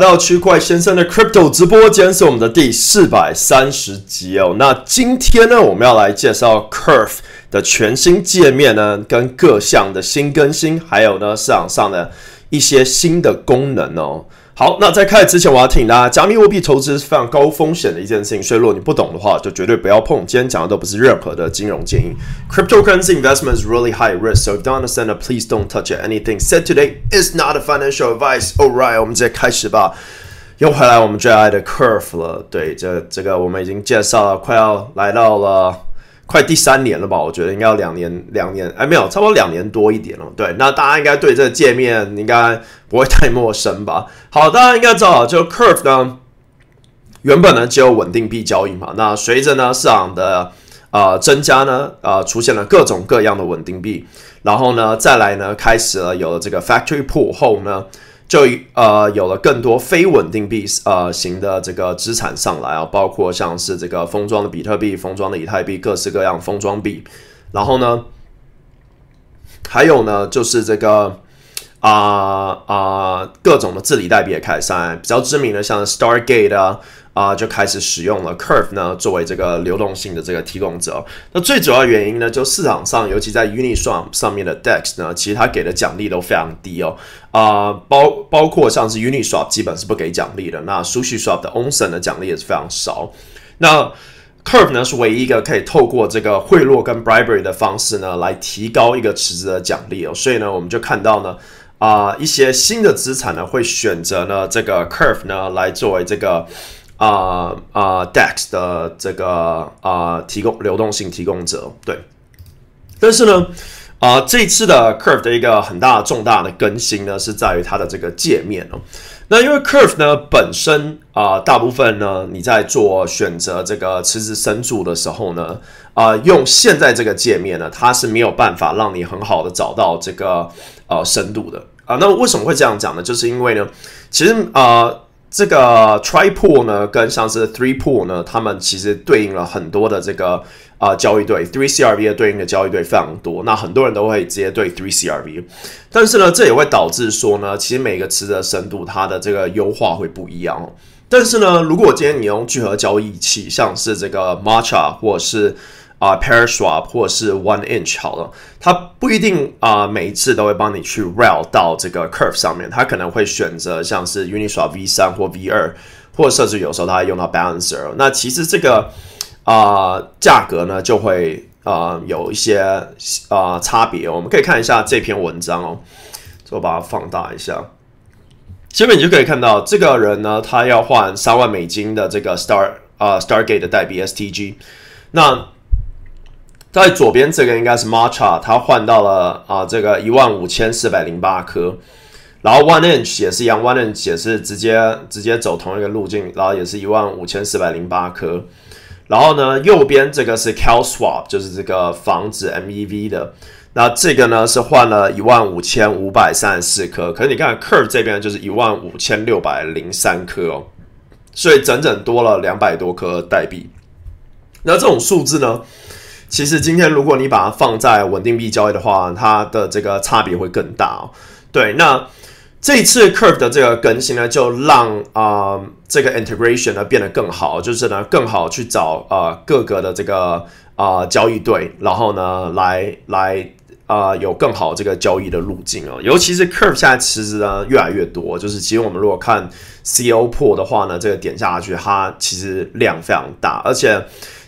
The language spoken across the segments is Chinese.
来到区块先生的 Crypto 直播间是我们的第四百三十集哦。那今天呢，我们要来介绍 Curve 的全新界面呢，跟各项的新更新，还有呢市场上的一些新的功能哦。好，那在开始之前，我要提醒大家，加密货币投资是非常高风险的一件事情，所以如果你不懂的话，就绝对不要碰。今天讲的都不是任何的金融建议。Cryptocurrency investment is really high risk, so if you don't understand it, please don't touch it. Anything said today is not a financial advice. Alright，我们直接开始吧。又回来我们最爱的 Curve 了，对，这这个我们已经介绍了，快要来到了。快第三年了吧？我觉得应该要两年，两年哎，没有，差不多两年多一点了。对，那大家应该对这个界面应该不会太陌生吧？好，大家应该知道，就 Curve 呢，原本呢只有稳定币交易嘛。那随着呢市场的呃增加呢，呃出现了各种各样的稳定币，然后呢再来呢开始了有了这个 Factory Pool 后呢。就呃有了更多非稳定币呃型的这个资产上来啊，包括像是这个封装的比特币、封装的以太币、各式各样封装币，然后呢，还有呢就是这个。啊啊，各种的治理代币也开始，比较知名的像 Stargate 啊啊，就开始使用了 Curve 呢作为这个流动性的这个提供者。那最主要原因呢，就市场上，尤其在 Uniswap 上面的 Dex 呢，其实它给的奖励都非常低哦。啊，包包括像是 Uniswap 基本是不给奖励的，那 SushiSwap 的 Onsen 的奖励也是非常少。那 Curve 呢是唯一一个可以透过这个贿赂跟 Bribery 的方式呢，来提高一个池子的奖励哦。所以呢，我们就看到呢。啊，一些新的资产呢，会选择呢这个 Curve 呢来作为这个啊啊 Dex 的这个啊提供流动性提供者，对。但是呢，啊这次的 Curve 的一个很大重大的更新呢，是在于它的这个界面哦。那因为 Curve 呢本身啊，大部分呢你在做选择这个池子深度的时候呢，啊用现在这个界面呢，它是没有办法让你很好的找到这个呃深度的。啊，那为什么会这样讲呢？就是因为呢，其实啊，这个 Tri Pool 呢，跟像是 Three Pool 呢，他们其实对应了很多的这个啊交易对 Three CRV 的对应的交易对非常多。那很多人都会直接对 Three CRV，但是呢，这也会导致说呢，其实每个池的深度它的这个优化会不一样。但是呢，如果今天你用聚合交易器，像是这个 Matcha 或是啊，Paraswap 或是 One Inch 好了，它不一定啊，每一次都会帮你去 Rail 到这个 curve 上面，它可能会选择像是 Uniswap V 三或 V 二，或者甚至有时候它用到 Balancer。那其实这个啊价格呢就会啊有一些啊差别。我们可以看一下这篇文章哦，我把它放大一下，下面你就可以看到这个人呢，他要换三万美金的这个 Star 啊 Stargate 的代币 STG，那。在左边这个应该是 Matcha，它换到了啊这个一万五千四百零八颗，然后 One Inch 也是一样，One Inch 也是直接直接走同一个路径，然后也是一万五千四百零八颗，然后呢右边这个是 Cal Swap，就是这个防止 MEV 的，那这个呢是换了一万五千五百三十四颗，可是你看 Curve 这边就是一万五千六百零三颗哦，所以整整多了两百多颗代币，那这种数字呢？其实今天如果你把它放在稳定币交易的话，它的这个差别会更大哦。对，那这次 Curve 的这个更新呢，就让啊这个 integration 呢变得更好，就是呢更好去找啊各个的这个啊交易对，然后呢来来啊有更好这个交易的路径哦。尤其是 Curve 现在其实呢越来越多，就是其实我们如果看 CO 破的话呢，这个点下去它其实量非常大，而且。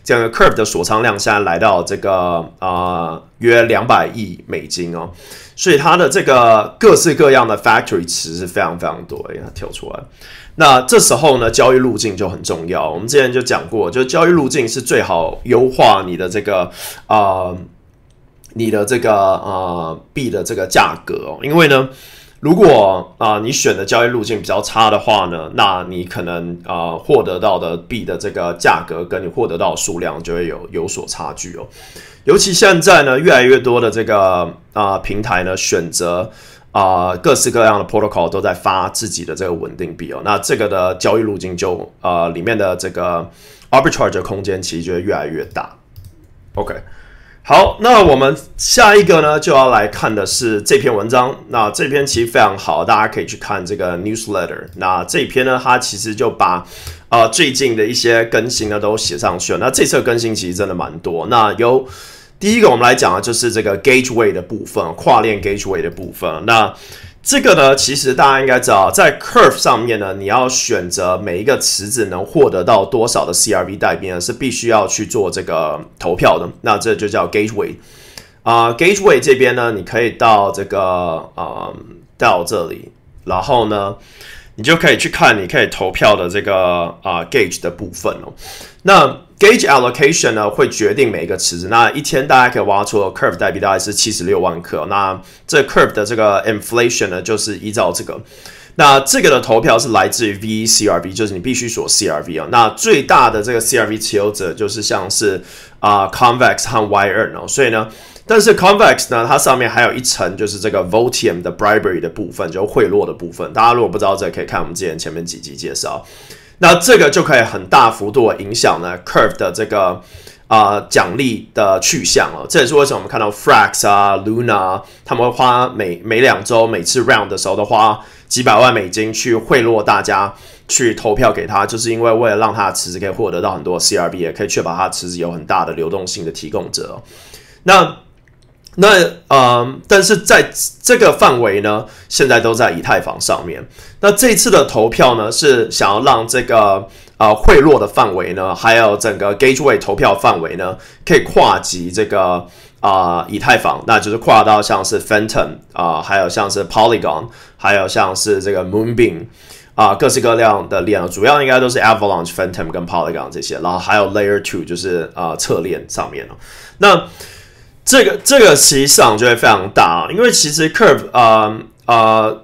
这个 Curve 的锁仓量现在来到这个啊约两百亿美金哦，所以它的这个各式各样的 Factory 池是非常非常多，哎，它跳出来。那这时候呢，交易路径就很重要。我们之前就讲过，就交易路径是最好优化你的这个啊，你的这个啊币的这个价格哦，因为呢。如果啊，你选的交易路径比较差的话呢，那你可能啊获得到的币的这个价格跟你获得到数量就会有有所差距哦。尤其现在呢，越来越多的这个啊平台呢，选择啊各式各样的 protocol 都在发自己的这个稳定币哦。那这个的交易路径就啊里面的这个 arbitrage 空间其实就会越来越大。OK。好，那我们下一个呢，就要来看的是这篇文章。那这篇其实非常好，大家可以去看这个 newsletter。那这篇呢，它其实就把呃最近的一些更新呢都写上去了。那这次更新其实真的蛮多。那有第一个我们来讲的就是这个 gateway 的部分，跨链 gateway 的部分。那这个呢，其实大家应该知道，在 Curve 上面呢，你要选择每一个池子能获得到多少的 CRV 代币呢，是必须要去做这个投票的。那这就叫 Gateway 啊，Gateway 这边呢，你可以到这个啊，到这里，然后呢，你就可以去看你可以投票的这个啊 Gauge 的部分哦。那 Gauge allocation 呢，会决定每一个池子。那一天大家可以挖出 Curve 代币大概是七十六万克。那这 Curve 的这个 inflation 呢，就是依照这个。那这个的投票是来自于 VCRV，就是你必须锁 CRV 啊。那最大的这个 CRV 持有者就是像是啊 Convex 和 Y 二哦。所以呢，但是 Convex 呢，它上面还有一层就是这个 Votium 的 bribery 的部分，就贿赂的部分。大家如果不知道这，可以看我们之前前面几集介绍。那这个就可以很大幅度的影响呢，Curve 的这个啊奖励的去向了。这也是为什么我们看到 Frax 啊、Luna 他们会花每每两周每次 Round 的时候都花几百万美金去贿赂大家去投票给他，就是因为为了让他的池子可以获得到很多 CRB，也可以确保他的池子有很大的流动性的提供者。那那呃，但是在这个范围呢，现在都在以太坊上面。那这次的投票呢，是想要让这个呃贿赂的范围呢，还有整个 Gateway 投票范围呢，可以跨级这个啊以太坊，那就是跨到像是 Phantom 啊，还有像是 Polygon，还有像是这个 Moonbeam 啊，各式各样的链，主要应该都是 Avalanche、Phantom 跟 Polygon 这些，然后还有 Layer Two，就是啊侧链上面了。那这个这个其实际上就会非常大啊，因为其实 Curve 啊啊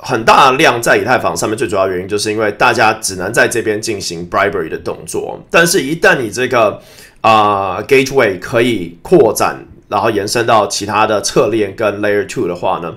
很大量在以太坊上面，最主要原因就是因为大家只能在这边进行 bribery 的动作，但是一旦你这个啊 gateway 可以扩展，然后延伸到其他的侧链跟 layer two 的话呢？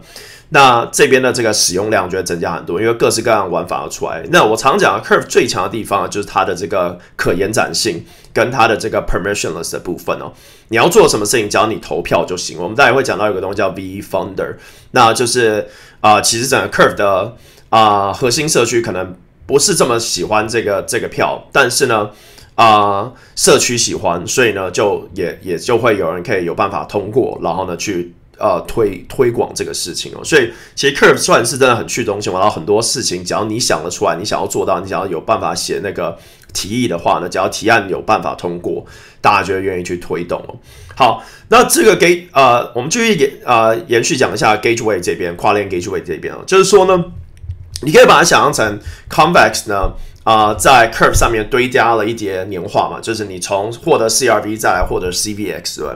那这边的这个使用量就会增加很多，因为各式各样玩法要出来。那我常讲，Curve 最强的地方就是它的这个可延展性跟它的这个 permissionless 的部分哦。你要做什么事情，只要你投票就行。我们待会会讲到有个东西叫 V Funder，那就是啊，其实整个 Curve 的啊核心社区可能不是这么喜欢这个这个票，但是呢啊社区喜欢，所以呢就也也就会有人可以有办法通过，然后呢去。呃，推推广这个事情哦，所以其实 Curve 算是真的很去中心，然后很多事情，只要你想得出来，你想要做到，你想要有办法写那个提议的话呢，只要提案有办法通过，大家就会愿意去推动哦。好，那这个给呃，我们继续延呃延续讲一下 Gateway 这边跨链 Gateway 这边哦，就是说呢，你可以把它想象成 Convex 呢啊，在 Curve 上面堆加了一叠年化嘛，就是你从获得 CRV 再来获得 CVX 对？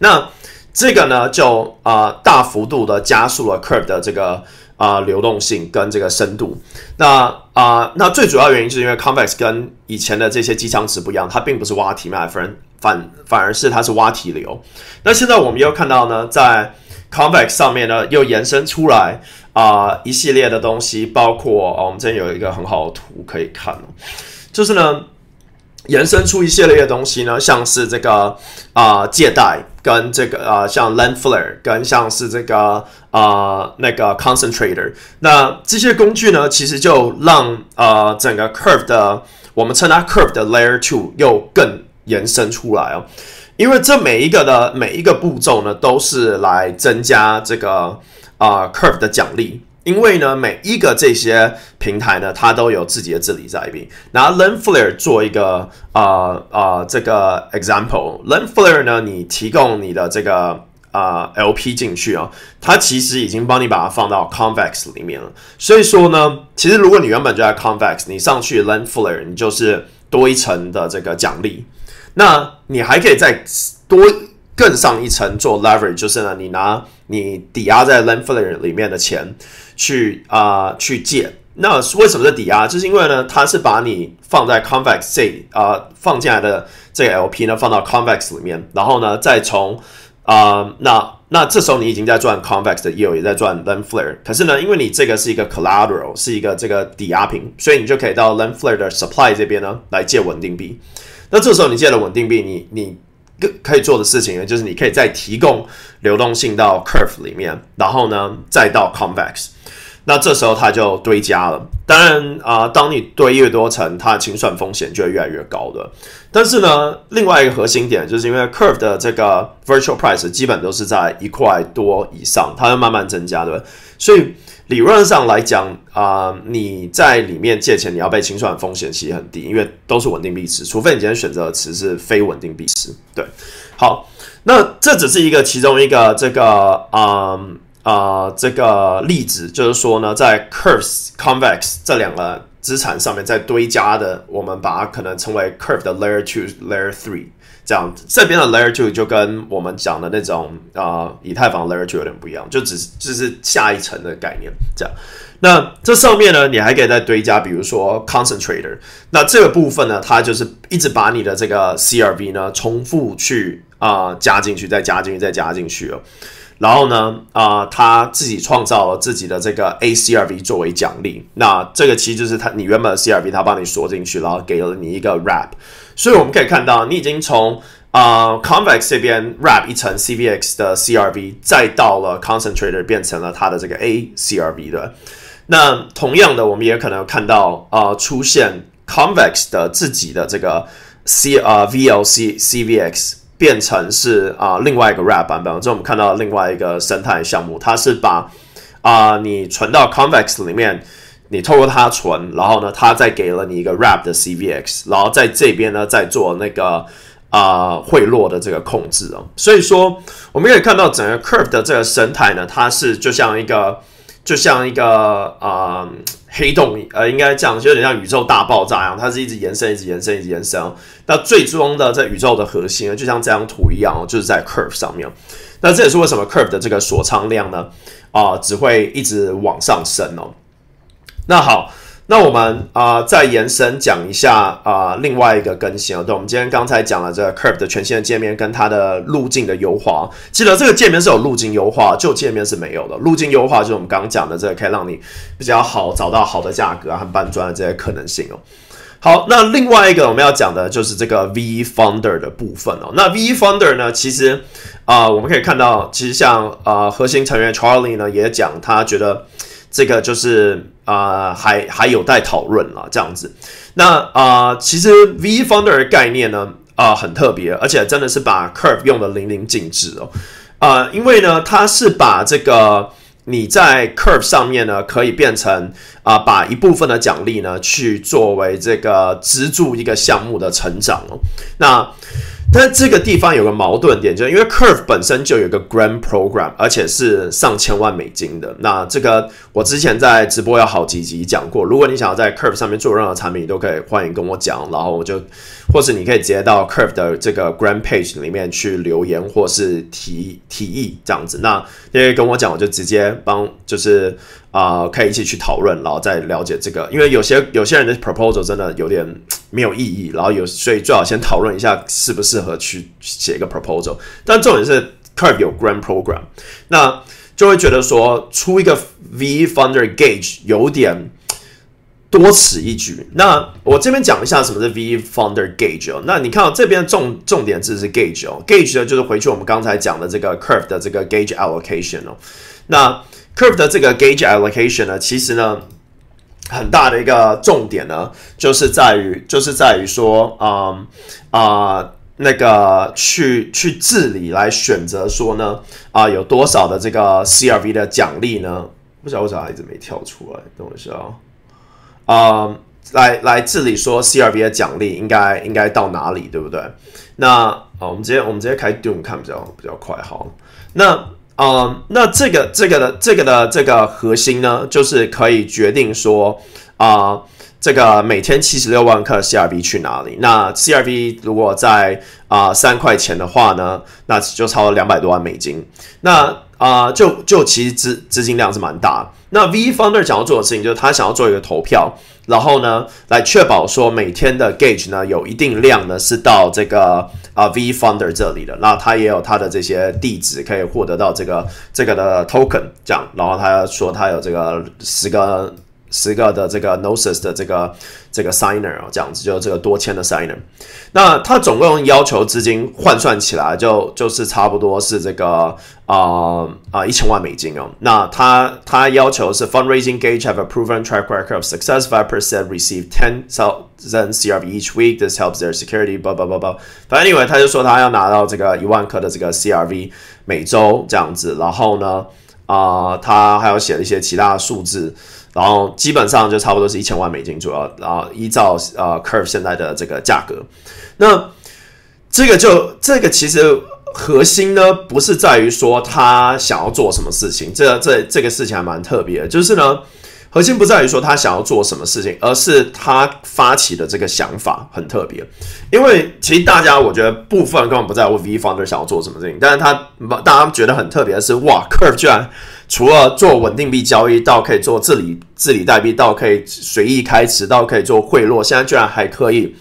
那这个呢，就啊大幅度的加速了 Curve 的这个啊流动性跟这个深度。那啊，那最主要原因就是因为 Convex 跟以前的这些机枪池不一样，它并不是挖体脉，反反反而是它是挖体流。那现在我们又看到呢，在 Convex 上面呢，又延伸出来啊一系列的东西，包括我们这边有一个很好的图可以看就是呢。延伸出一系列的东西呢，像是这个啊借贷跟这个呃像 Land Flare 跟像是这个呃那个 Concentrator，那这些工具呢，其实就让呃整个 Curve 的我们称它 Curve 的 Layer Two 又更延伸出来哦，因为这每一个的每一个步骤呢，都是来增加这个啊 Curve 的奖励。因为呢，每一个这些平台呢，它都有自己的治理在边。拿 Lendflare 做一个啊啊这个 example，Lendflare 呢，你提供你的这个啊 LP 进去啊，它其实已经帮你把它放到 Convex 里面了。所以说呢，其实如果你原本就在 Convex，你上去 Lendflare，你就是多一层的这个奖励。那你还可以再多。更上一层做 leverage，就是呢，你拿你抵押在 Lendflare 里面的钱去啊去借。那为什么是抵押？就是因为呢，它是把你放在 Convex 这啊放进来的这个 LP 呢放到 Convex 里面，然后呢再从啊那那这时候你已经在赚 Convex 的业务，也在赚 Lendflare。可是呢，因为你这个是一个 collateral，是一个这个抵押品，所以你就可以到 Lendflare 的 supply 这边呢来借稳定币。那这时候你借了稳定币，你你。可以做的事情呢，就是你可以再提供流动性到 Curve 里面，然后呢再到 Convex。那这时候它就堆加了。当然啊，当你堆越多层，它的清算风险就会越来越高的。但是呢，另外一个核心点就是因为 Curve 的这个 Virtual Price 基本都是在一块多以上，它会慢慢增加的。所以理论上来讲啊，你在里面借钱，你要被清算风险其实很低，因为都是稳定币池，除非你今天选择的词是非稳定币池。对，好，那这只是一个其中一个这个啊。啊，这个例子就是说呢，在 curves convex 这两个资产上面再堆加的，我们把它可能称为 Curve 的 Layer Two、Layer Three 这样。这边的 Layer Two 就跟我们讲的那种啊，以太坊 Layer Two 有点不一样，就只就是下一层的概念这样。那这上面呢，你还可以再堆加，比如说 Concentrator。那这个部分呢，它就是一直把你的这个 CRV 呢重复去啊加进去，再加进去，再加进去了。然后呢，啊，他自己创造了自己的这个 ACRV 作为奖励。那这个其实就是他你原本的 CRV，他帮你锁进去，然后给了你一个 Wrap。所以我们可以看到，你已经从啊 Convex 这边 Wrap 一层 CVX 的 CRV，再到了 Concentrator 变成了它的这个 ACRV 的。那同样的，我们也可能看到啊出现 Convex 的自己的这个 C 啊 VLC CVX。变成是啊另外一个 Wrap 版本，这我们看到另外一个生态项目，它是把啊你存到 Convex 里面，你透过它存，然后呢，它再给了你一个 Wrap 的 CVX，然后在这边呢再做那个啊汇落的这个控制哦。所以说我们可以看到整个 Curve 的这个生态呢，它是就像一个就像一个啊。黑洞，呃，应该这样，就有点像宇宙大爆炸一样，它是一直延伸，一直延伸，一直延伸。那最终的在宇宙的核心，就像这张图一样哦，就是在 curve 上面。那这也是为什么 curve 的这个锁仓量呢？啊，只会一直往上升哦。那好。那我们啊，再延伸讲一下啊，另外一个更新哦。对，我们今天刚才讲了这个 Curve 的全新的界面跟它的路径的优化。记得这个界面是有路径优化，旧界面是没有的。路径优化就是我们刚刚讲的这个，可以让你比较好找到好的价格和搬砖的这些可能性哦。好，那另外一个我们要讲的就是这个 V Founder 的部分哦。那 V Founder 呢，其实啊，我们可以看到，其实像啊核心成员 Charlie 呢也讲，他觉得。这个就是啊，还还有待讨论了，这样子。那啊，其实 V Founder 的概念呢，啊，很特别，而且真的是把 Curve 用的淋漓尽致哦。啊，因为呢，它是把这个你在 Curve 上面呢，可以变成啊，把一部分的奖励呢，去作为这个资助一个项目的成长哦。那但这个地方有个矛盾点，就是因为 Curve 本身就有个 Grand Program，而且是上千万美金的。那这个我之前在直播有好几集讲过，如果你想要在 Curve 上面做任何产品，你都可以欢迎跟我讲，然后我就，或是你可以直接到 Curve 的这个 Grand Page 里面去留言，或是提提议这样子。那因为跟我讲，我就直接帮，就是啊，可以一起去讨论，然后再了解这个。因为有些有些人的 proposal 真的有点没有意义，然后有所以最好先讨论一下适不。适合去写一个 proposal，但重点是 Curve 有 Grand Program，那就会觉得说出一个 V Funder Gauge 有点多此一举。那我这边讲一下什么是 V Funder Gauge 哦。那你看到这边重重点字是 Gauge 哦，Gauge 呢就是回去我们刚才讲的这个 Curve 的这个 Gauge Allocation 哦。那 Curve 的这个 Gauge Allocation 呢，其实呢很大的一个重点呢，就是在于就是在于说，嗯啊。那个去去治理来选择说呢啊有多少的这个 CRV 的奖励呢？不知道为啥一直没跳出来，等我一下啊啊来来治理说 CRV 的奖励应该应该到哪里，对不对？那啊我们直接我们直接开 Doom 看比较比较快好。那啊那这个这个的这个的这个核心呢，就是可以决定说啊。这个每天七十六万克 CRV 去哪里？那 CRV 如果在啊三块钱的话呢，那就超了两百多万美金。那啊就就其实资资金量是蛮大。那 V Founder 想要做的事情就是他想要做一个投票，然后呢来确保说每天的 Gauge 呢有一定量呢是到这个啊 V Founder 这里的。那他也有他的这些地址可以获得到这个这个的 Token 这样。然后他说他有这个十个。十个的这个 Gnosis 的这个这个 Signer 哦，这样子就这个多签的 Signer。那他总共要求资金换算起来就就是差不多是这个啊啊一千万美金哦。那他他要求是 Fundraising gauge have a proven track record of success. Five percent receive ten thousand CRV each week. This helps their security. 不不不不，反正 anyway 他就说他要拿到这个一万颗的这个 CRV 每周这样子，然后呢啊他还有写一些其他的数字。然后基本上就差不多是一千万美金左右，然后依照呃 Curve 现在的这个价格，那这个就这个其实核心呢不是在于说他想要做什么事情，这这这个事情还蛮特别的，就是呢核心不在于说他想要做什么事情，而是他发起的这个想法很特别，因为其实大家我觉得部分根本不在乎 V Founder 想要做什么事情，但是他大家觉得很特别的是，哇，Curve 居然。除了做稳定币交易，到可以做治理治理代币，到可以随意开池，到可以做贿赂，现在居然还可以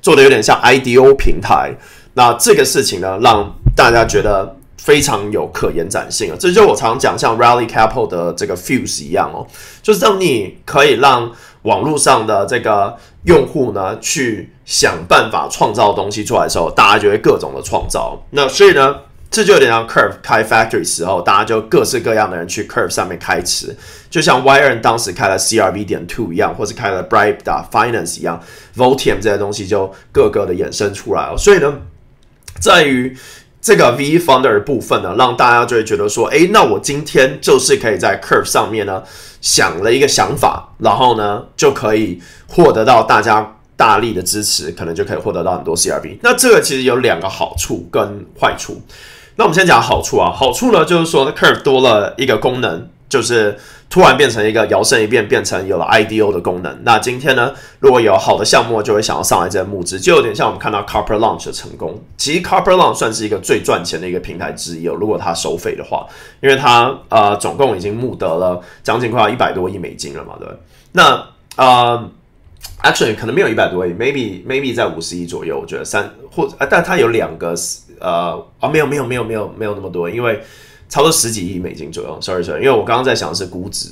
做的有点像 IDO 平台。那这个事情呢，让大家觉得非常有可延展性啊！这就我常讲像 Rally Capital 的这个 Fuse 一样哦，就是当你可以让网络上的这个用户呢，去想办法创造东西出来的时候，大家就会各种的创造。那所以呢？这就有点像 Curve 开 Factory 时候，大家就各式各样的人去 Curve 上面开池，就像 y r n 当时开了 CRV 点 Two 一样，或是开了 Bribe 的 Finance 一样，Votium 这些东西就各个的衍生出来了。所以呢，在于这个 V Founder 部分呢，让大家就会觉得说，哎，那我今天就是可以在 Curve 上面呢想了一个想法，然后呢就可以获得到大家大力的支持，可能就可以获得到很多 CRB。那这个其实有两个好处跟坏处。那我们先讲好处啊，好处呢就是说，Curve 多了一个功能，就是突然变成一个摇身一变，变成有了 IDO 的功能。那今天呢，如果有好的项目，就会想要上来这些募资，就有点像我们看到 Carper Launch 的成功。其实 Carper Launch 算是一个最赚钱的一个平台之一哦，如果它收费的话，因为它呃总共已经募得了将近快要一百多亿美金了嘛，对。那呃，Actually 可能没有一百多亿，Maybe Maybe 在五十亿左右，我觉得三或，但它有两个。呃啊，没有没有没有没有没有那么多，因为差不多十几亿美金左右。Sorry Sorry，因为我刚刚在想的是估值。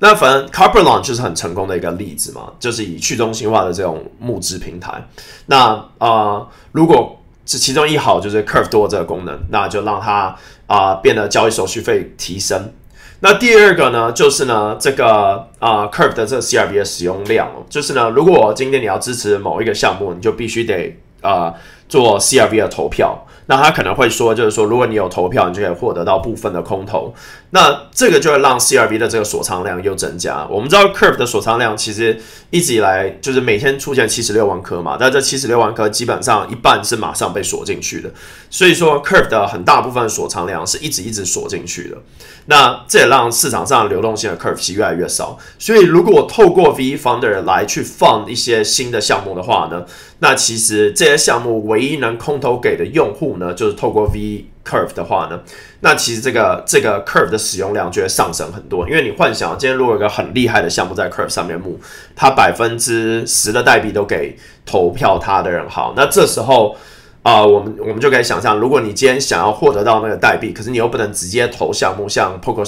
那反正 carper loan 就是很成功的一个例子嘛，就是以去中心化的这种募资平台。那啊，如果是其中一好就是 Curve 多这个功能，那就让它啊变得交易手续费提升。那第二个呢，就是呢这个啊 Curve 的这个 CRV 的使用量，就是呢，如果今天你要支持某一个项目，你就必须得啊做 CRV 的投票。那他可能会说，就是说，如果你有投票，你就可以获得到部分的空投。那这个就会让 CRV 的这个锁仓量又增加。我们知道 Curve 的锁仓量其实一直以来就是每天出现七十六万颗嘛，但这七十六万颗基本上一半是马上被锁进去的。所以说 Curve 的很大部分锁仓量是一直一直锁进去的。那这也让市场上流动性的 Curve 是越来越少。所以如果透过 V Founder 来去放一些新的项目的话呢？那其实这些项目我唯一能空投给的用户呢，就是透过 V Curve 的话呢，那其实这个这个 Curve 的使用量就会上升很多。因为你幻想今天如果有个很厉害的项目在 Curve 上面募，它百分之十的代币都给投票他的人，好，那这时候啊，我们我们就可以想象，如果你今天想要获得到那个代币，可是你又不能直接投项目，像 Poker。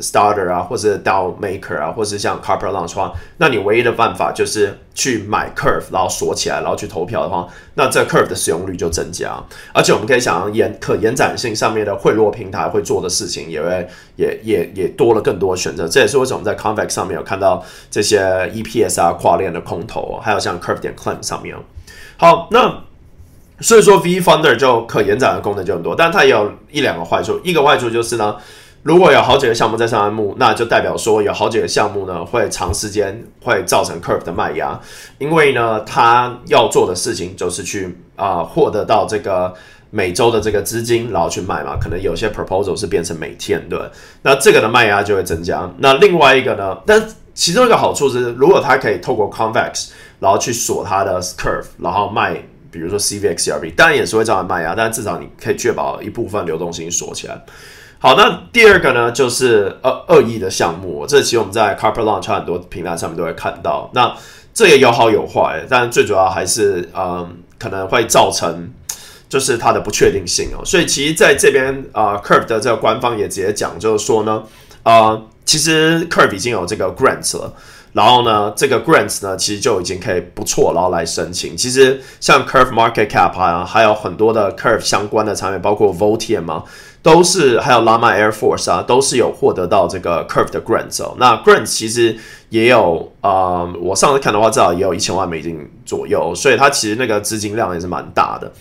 Starter 啊，或者 DAO Maker 啊，或是像 Carper Launch 话，那你唯一的办法就是去买 Curve，然后锁起来，然后去投票的话，那这 Curve 的使用率就增加。而且我们可以想象延可延展性上面的贿赂平台会做的事情，也会也也也多了更多选择。这也是为什么在 Convex 上面有看到这些 EPS 啊跨链的空投，还有像 Curve 点 Claim 上面。好，那所以说 V Founder 就可延展的功能就很多，但它也有一两个坏处。一个坏处就是呢。如果有好几个项目在上岸募，那就代表说有好几个项目呢会长时间会造成 Curve 的卖压，因为呢，他要做的事情就是去啊获得到这个每周的这个资金，然后去卖嘛。可能有些 proposal 是变成每天对，那这个的卖压就会增加。那另外一个呢，但其中一个好处是，如果它可以透过 Convex，然后去锁它的 Curve，然后卖，比如说 cvx、crv，当然也是会造成卖压，但至少你可以确保一部分流动性锁起来。好，那第二个呢，就是恶恶意的项目。这其实我们在 Carper Launch 很多平台上面都会看到。那这也有好有坏，但最主要还是嗯，可能会造成就是它的不确定性哦。所以其实在这边啊，Curve 的这个官方也直接讲，就是说呢，啊，其实 Curve 已经有这个 grants 了。然后呢，这个 grants 呢，其实就已经可以不错，然后来申请。其实像 Curve Market Cap 啊，还有很多的 Curve 相关的产品，包括 Votium 嘛，都是还有 Llama Air Force 啊，都是有获得到这个 Curve 的 grants 哦。那 grants 其实也有啊，我上次看的话，至少也有一千万美金左右，所以它其实那个资金量也是蛮大的。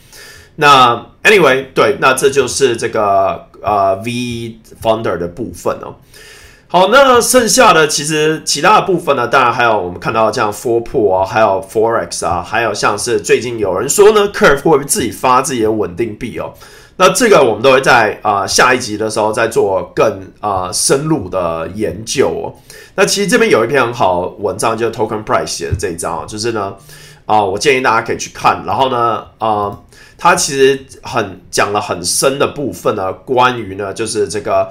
那 Anyway，对，那这就是这个呃 V Founder 的部分哦。好，那剩下的其实其他的部分呢，当然还有我们看到这样 Four Pool 啊，还有 Forex 啊，还有像是最近有人说呢，Curve 会不会自己发自己的稳定币哦？那这个我们都会在啊下一集的时候再做更啊深入的研究哦。那其实这边有一篇很好文章，就是 Token Price 写的这一章，就是呢啊，我建议大家可以去看。然后呢啊，它其实很讲了很深的部分呢，关于呢就是这个。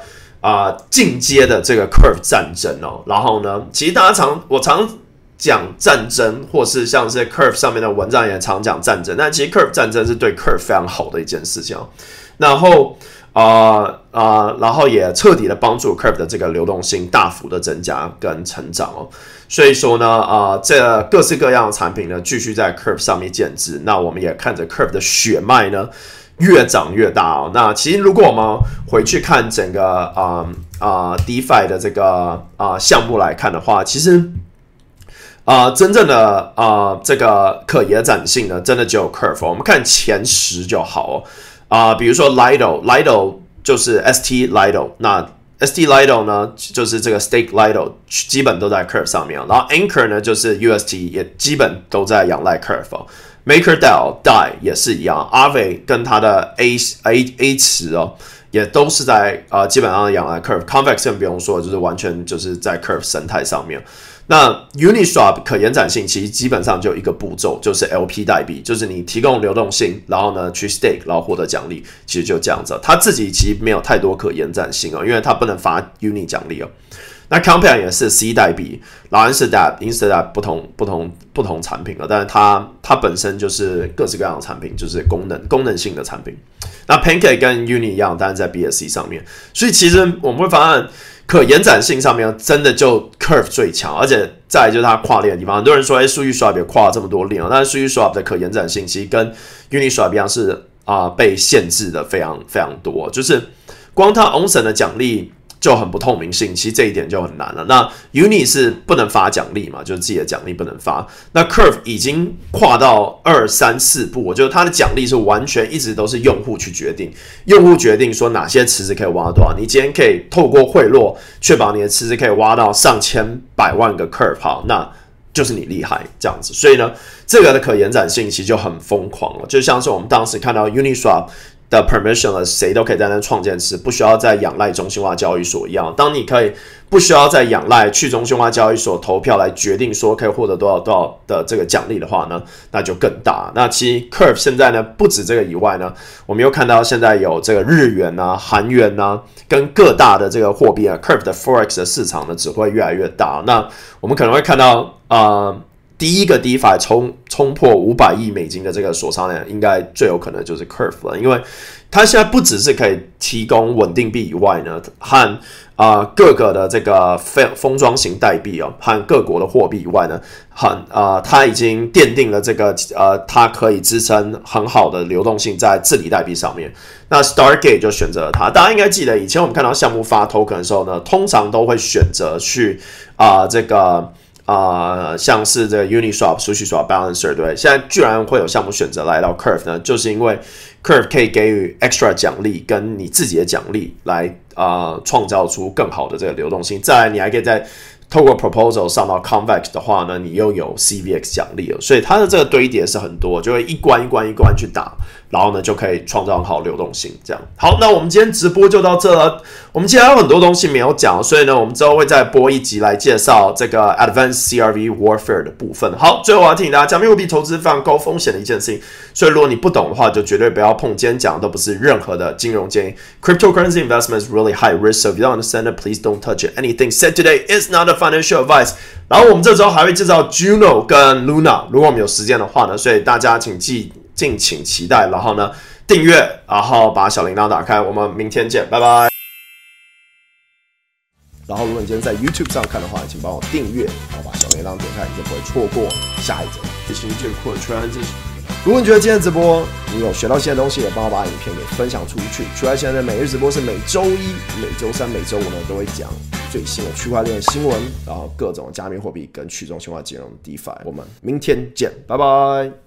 啊，进阶的这个 curve 战争哦，然后呢，其实大家常我常讲战争，或是像是 curve 上面的文章也常讲战争，但其实 curve 战争是对 curve 非常好的一件事情哦。然后啊啊，然后也彻底的帮助 curve 的这个流动性大幅的增加跟成长哦。所以说呢，啊，这各式各样的产品呢，继续在 curve 上面建制。那我们也看着 curve 的血脉呢。越长越大哦。那其实如果我们回去看整个啊啊 DeFi 的这个啊项目来看的话，其实啊真正的啊这个可延展性呢，真的只有 Curve。我们看前十就好哦。啊，比如说 Lido，Lido 就是 ST Lido，那 ST Lido 呢就是这个 Stake Lido，基本都在 Curve 上面。然后 Anchor 呢就是 UST，也基本都在仰赖 Curve。Maker Dell Die 也是一样，Aave 跟它的 A A A 池哦，也都是在啊，基本上仰赖 Curve。Convex 更不用说，就是完全就是在 Curve 神态上面。那 Uniswap 可延展性其实基本上就一个步骤，就是 LP 代币，就是你提供流动性，然后呢去 Stake，然后获得奖励，其实就这样子。它自己其实没有太多可延展性哦，因为它不能发 Uni 奖励哦。那 Compound 也是 C 代币，然后 Instad Instad 不同不同不同产品了，但是它它本身就是各式各样的产品，就是功能功能性的产品。那 Pancake 跟 Uni 一样，但是在 BSC 上面，所以其实我们会发现可延展性上面真的就 Curve 最强，而且再就是它跨链的地方。很多人说，哎，数据 Swap 跨了这么多链啊，但是数据 Swap 的可延展性其实跟 Uni Swap 一样是啊被限制的非常非常多，就是光它 Onsen 的奖励。就很不透明性，其实这一点就很难了。那 Uni 是不能发奖励嘛，就是自己的奖励不能发。那 Curve 已经跨到二三四步，我觉得它的奖励是完全一直都是用户去决定，用户决定说哪些池子可以挖多少。你今天可以透过贿赂，确保你的池子可以挖到上千百万个 Curve，好，那就是你厉害这样子。所以呢，这个的可延展性其实就很疯狂了，就像是我们当时看到 Uniswap。的 permission 了，谁都可以在那创建池，不需要再仰赖中心化交易所一样。当你可以不需要再仰赖去中心化交易所投票来决定说可以获得多少多少的这个奖励的话呢，那就更大。那其实 Curve 现在呢，不止这个以外呢，我们又看到现在有这个日元啊、韩元啊，跟各大的这个货币啊，Curve 的 Forex 的市场呢，只会越来越大。那我们可能会看到啊。第一个 DeFi 冲冲破五百亿美金的这个锁仓量，应该最有可能就是 Curve 了，因为它现在不只是可以提供稳定币以外呢，和啊各个的这个封封装型代币哦，和各国的货币以外呢，很啊，它已经奠定了这个呃，它可以支撑很好的流动性在治理代币上面。那 Stargate 就选择了它，大家应该记得以前我们看到项目发 Token 的时候呢，通常都会选择去啊这个。啊，像是这个 Uniswap、SushiSwap、Balancer，对，现在居然会有项目选择来到 Curve 呢，就是因为 Curve 可以给予 extra 奖励跟你自己的奖励，来啊创造出更好的这个流动性。再来，你还可以在透过 Proposal 上到 Convex 的话呢，你又有 CVX 奖励了，所以它的这个堆叠是很多，就会一关一关一关去打。然后呢，就可以创造好流动性。这样好，那我们今天直播就到这了。我们今天有很多东西没有讲，所以呢，我们之后会再播一集来介绍这个 Advanced CRV Warfare 的部分。好，最后我要提醒大家，加密货币投资非常高风险的一件事情，所以如果你不懂的话，就绝对不要碰。今天讲的都不是任何的金融建议。Cryptocurrency investment is really high risk, so if you don't understand please don't touch it. Anything said today is not a financial advice. 然后我们这周还会介绍 Juno 跟 Luna，如果我们有时间的话呢，所以大家请记。敬请期待，然后呢，订阅，然后把小铃铛打开，我们明天见，拜拜。然后如果你今天在 YouTube 上看的话，请帮我订阅，然后把小铃铛点开，你就不会错过下一则。这是这个扩圈，这是。如果你觉得今天直播你有学到新的东西，也帮我把影片给分享出去。除了现在的每日直播是每周一、每周三、每周五呢都会讲最新的区块链新闻，然后各种加密货币跟去中心化金融 DeFi。我们明天见，拜拜。